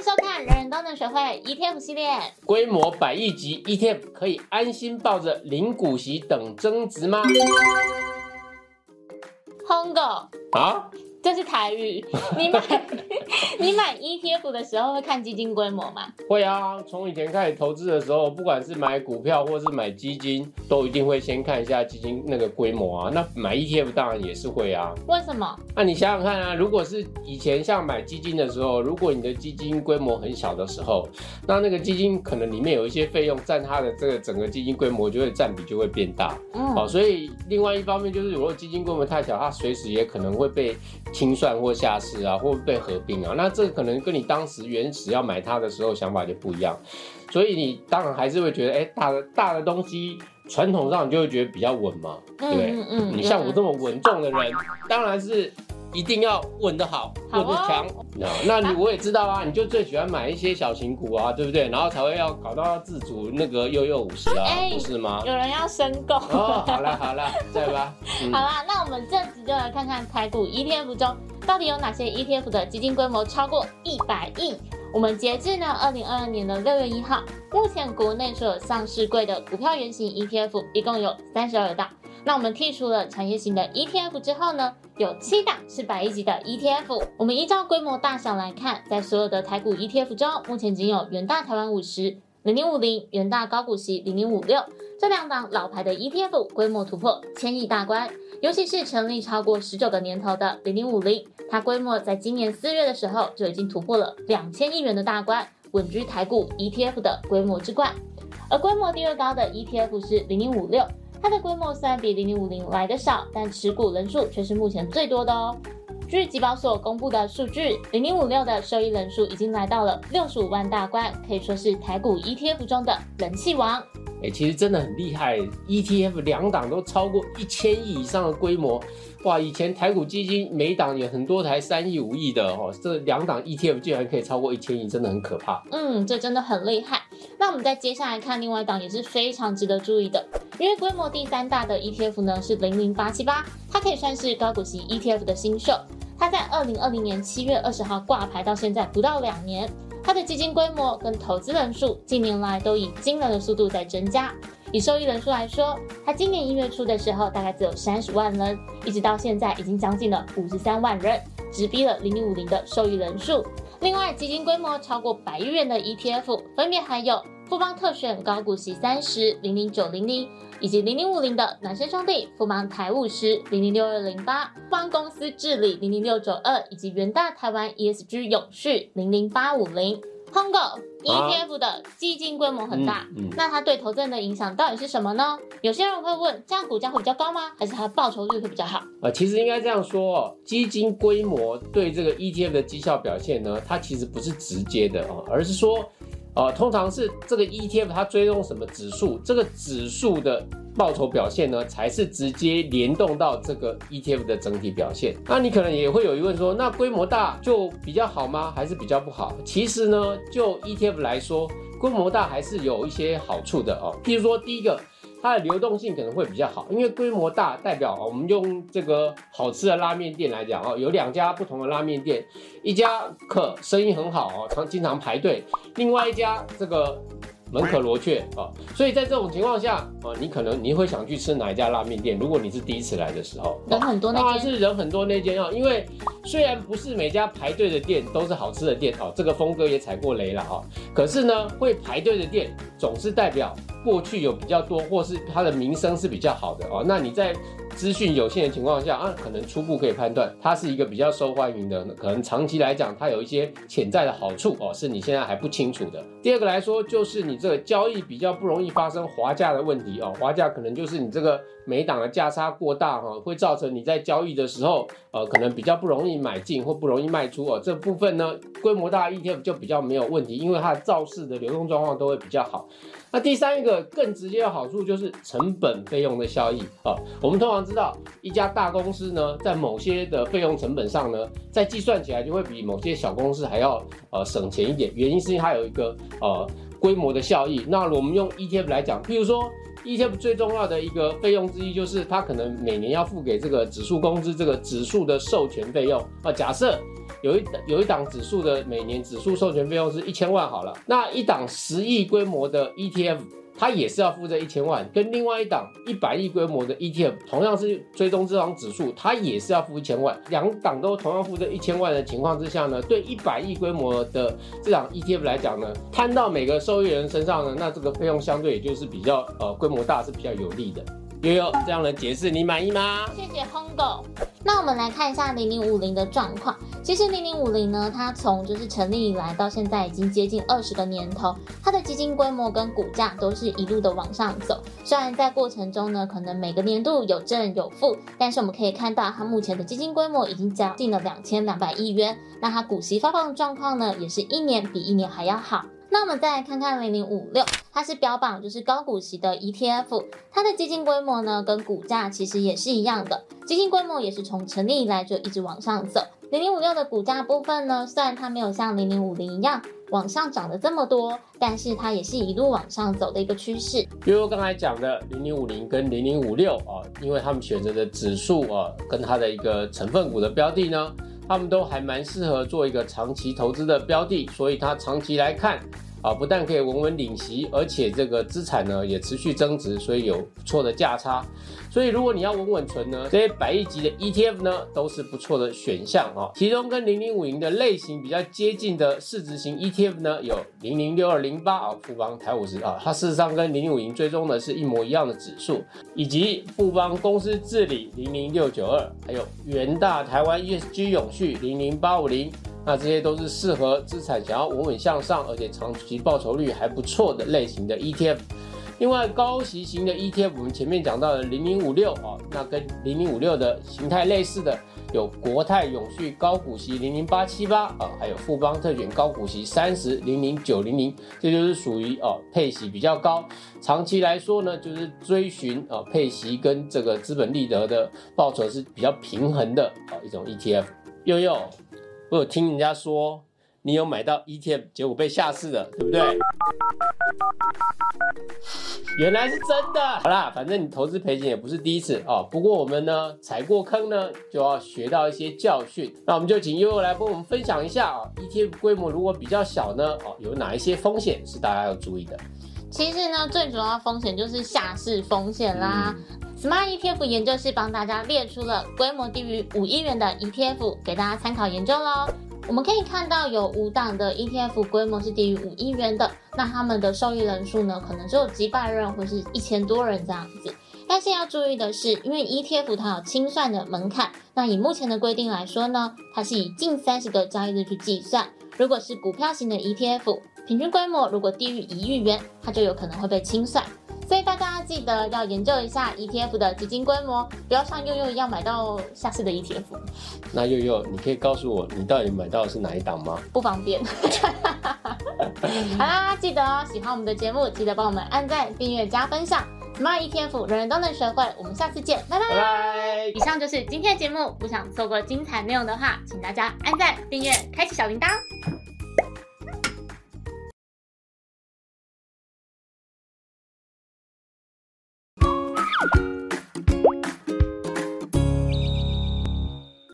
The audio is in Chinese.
迎收看人人都能学会 ETF 系列。规模百亿级 ETF 可以安心抱着零股息等增值吗？？Hongo，啊，这是台语。你买 你买 ETF 的时候会看基金规模吗？会啊，从以前开始投资的时候，不管是买股票或是买基金，都一定会先看一下基金那个规模啊。那买 ETF 当然也是会啊。为什么？那你想想看啊，如果是以前像买基金的时候，如果你的基金规模很小的时候，那那个基金可能里面有一些费用占它的这个整个基金规模就会占比就会变大。嗯好，嗯，所以另外一方面就是，如果基金规模太小，它随时也可能会被清算或下市啊，或被合并啊。那这可能跟你当时原始要买它的时候想法就不一样，所以你当然还是会觉得，哎、大的大的东西，传统上你就会觉得比较稳嘛，对不对？嗯你像我这么稳重的人，当然是一定要稳得好，好哦稳得强。那那你我也知道啊，你就最喜欢买一些小型股啊，对不对？然后才会要搞到要自主那个悠悠五十啊，哎不是吗？有人要申购。哦，好了好了，再吧。嗯好啦，那我们这集就来看看台股 ETF 中到底有哪些 ETF 的基金规模超过一百亿。我们截至呢二零二二年的六月一号，目前国内所有上市柜的股票原型 ETF 一共有三十二档。那我们剔除了产业型的 ETF 之后呢，有七档是百亿级的 ETF。我们依照规模大小来看，在所有的台股 ETF 中，目前仅有元大台湾五十、零零五零、元大高股息零零五六这两档老牌的 ETF 规模突破千亿大关。尤其是成立超过十九个年头的零零五零，它规模在今年四月的时候就已经突破了两千亿元的大关，稳居台股 ETF 的规模之冠。而规模第二高的 ETF 是零零五六，它的规模虽然比零零五零来的少，但持股人数却是目前最多的哦。据集保所公布的数据，零零五六的受益人数已经来到了六十五万大关，可以说是台股 ETF 中的人气王。哎、其实真的很厉害，ETF 两档都超过一千亿以上的规模，哇！以前台股基金每档有很多台三亿、五亿的哦，这两档 ETF 竟然可以超过一千亿，真的很可怕。嗯，这真的很厉害。那我们再接下来看另外一档也是非常值得注意的，因为规模第三大的 ETF 呢是零零八七八，它可以算是高股息 ETF 的新秀。它在二零二零年七月二十号挂牌到现在不到两年，它的基金规模跟投资人数近年来都以惊人的速度在增加。以受益人数来说，它今年一月初的时候大概只有三十万人，一直到现在已经将近了五十三万人，直逼了零零五零的受益人数。另外，基金规模超过百亿元的 ETF 分别还有富邦特选高股息三十零零九零零，以及零零五零的孪生兄弟富邦台务十零零六二零八，富邦公司治理零零六九二，以及元大台湾 ESG 永续零零八五零。Hongo ETF 的基金规模很大，嗯嗯那它对投资人的影响到底是什么呢？有些人会问，这样股价会比较高吗？还是它的报酬率会比较好？啊，其实应该这样说哦，基金规模对这个 ETF 的绩效表现呢，它其实不是直接的哦，而是说，呃，通常是这个 ETF 它追踪什么指数，这个指数的报酬表现呢，才是直接联动到这个 ETF 的整体表现。那你可能也会有疑问说，那规模大就比较好吗？还是比较不好？其实呢，就 ETF 来说，规模大还是有一些好处的哦。譬如说，第一个。它的流动性可能会比较好，因为规模大，代表我们用这个好吃的拉面店来讲哦，有两家不同的拉面店，一家可生意很好哦，常经常排队，另外一家这个门可罗雀啊，所以在这种情况下啊，你可能你会想去吃哪一家拉面店？如果你是第一次来的时候，人很多当然那间，是人很多那间哦，因为虽然不是每家排队的店都是好吃的店哦，这个峰哥也踩过雷了哦。可是呢，会排队的店总是代表过去有比较多，或是它的名声是比较好的哦。那你在资讯有限的情况下啊，可能初步可以判断它是一个比较受欢迎的，可能长期来讲它有一些潜在的好处哦，是你现在还不清楚的。第二个来说，就是你这个交易比较不容易发生滑价的问题哦，滑价可能就是你这个每档的价差过大哈、哦，会造成你在交易的时候呃可能比较不容易买进或不容易卖出哦。这部分呢，规模大 ETF 就比较没有问题，因为它的造市的流动状况都会比较好。那第三一个更直接的好处就是成本费用的效益啊、我们通常知道一家大公司呢，在某些的费用成本上呢，在计算起来就会比某些小公司还要呃省钱一点，原因是因为它有一个呃规模的效益。那我们用 ETF 来讲，譬如说 ETF 最重要的一个费用之一就是它可能每年要付给这个指数公司这个指数的授权费用啊。假设有一有一档指数的每年指数授权费用是一千万好了，那一档十亿规模的 ETF。它也是要付这一千万，跟另外一档一百亿规模的 ETF 同样是追踪这档指数，它也是要付一千万。两档都同样付这一千万的情况之下呢，对一百亿规模的这档 ETF 来讲呢，摊到每个受益人身上呢，那这个费用相对也就是比较呃规模大是比较有利的。悠悠这样的解释你满意吗？谢谢 Hongo。那我们来看一下零零五零的状况。其实零零五零呢，它从就是成立以来到现在已经接近二十个年头，它的基金规模跟股价都是一路的往上走。虽然在过程中呢，可能每个年度有正有负，但是我们可以看到它目前的基金规模已经将近了两千两百亿元。那它股息发放的状况呢，也是一年比一年还要好。那我们再来看看零零五六，它是标榜就是高股息的 ETF，它的基金规模呢跟股价其实也是一样的，基金规模也是从成立以来就一直往上走。零零五六的股价部分呢，虽然它没有像零零五零一样往上涨了这么多，但是它也是一路往上走的一个趋势。比如刚才讲的零零五零跟零零五六啊，因为他们选择的指数啊，跟它的一个成分股的标的呢。他们都还蛮适合做一个长期投资的标的，所以它长期来看啊，不但可以稳稳领息，而且这个资产呢也持续增值，所以有不错的价差。所以如果你要稳稳存呢，这些百亿级的 ETF 呢都是不错的选项啊。其中跟零零五零的类型比较接近的市值型 ETF 呢，有零零六二零八啊，富邦台五十啊，它事实上跟零零五零追踪的是一模一样的指数，以及富邦公司治理零零六九二，还有元大台湾 ESG 永续零零八五零，那这些都是适合资产想要稳稳向上，而且长期报酬率还不错的类型的 ETF。另外，高息型的 ETF，我们前面讲到的零零五六啊，那跟零零五六的形态类似的有国泰永续高股息零零八七八啊，还有富邦特选高股息三十零零九零零，这就是属于哦配息比较高，长期来说呢，就是追寻啊配息跟这个资本利得的报酬是比较平衡的啊一种 ETF。悠悠，我有听人家说。你有买到 ETF，结果被下市了，对不对？原来是真的。好啦，反正你投资赔钱也不是第一次哦。不过我们呢，踩过坑呢，就要学到一些教训。那我们就请悠悠来帮我们分享一下啊，ETF 规模如果比较小呢，哦，有哪一些风险是大家要注意的？其实呢，最主要风险就是下市风险啦。Smart ETF 研究室帮大家列出了规模低于五亿元的 ETF，给大家参考研究喽。我们可以看到有五档的 ETF 规模是低于五亿元的，那他们的受益人数呢，可能只有几百人或是一千多人这样子。但是要注意的是，因为 ETF 它有清算的门槛，那以目前的规定来说呢，它是以近三十个交易日去计算。如果是股票型的 ETF，平均规模如果低于一亿元，它就有可能会被清算。所以大家记得要研究一下 ETF 的基金规模，不要像悠悠一样买到下市的 ETF。那悠悠，你可以告诉我你到底买到的是哪一档吗？不方便。好啦，记得哦，喜欢我们的节目，记得帮我们按赞、订阅、加分享。Smart ETF，人人都能学会。我们下次见，拜拜。以上就是今天的节目，不想错过精彩内容的话，请大家按赞、订阅、开启小铃铛。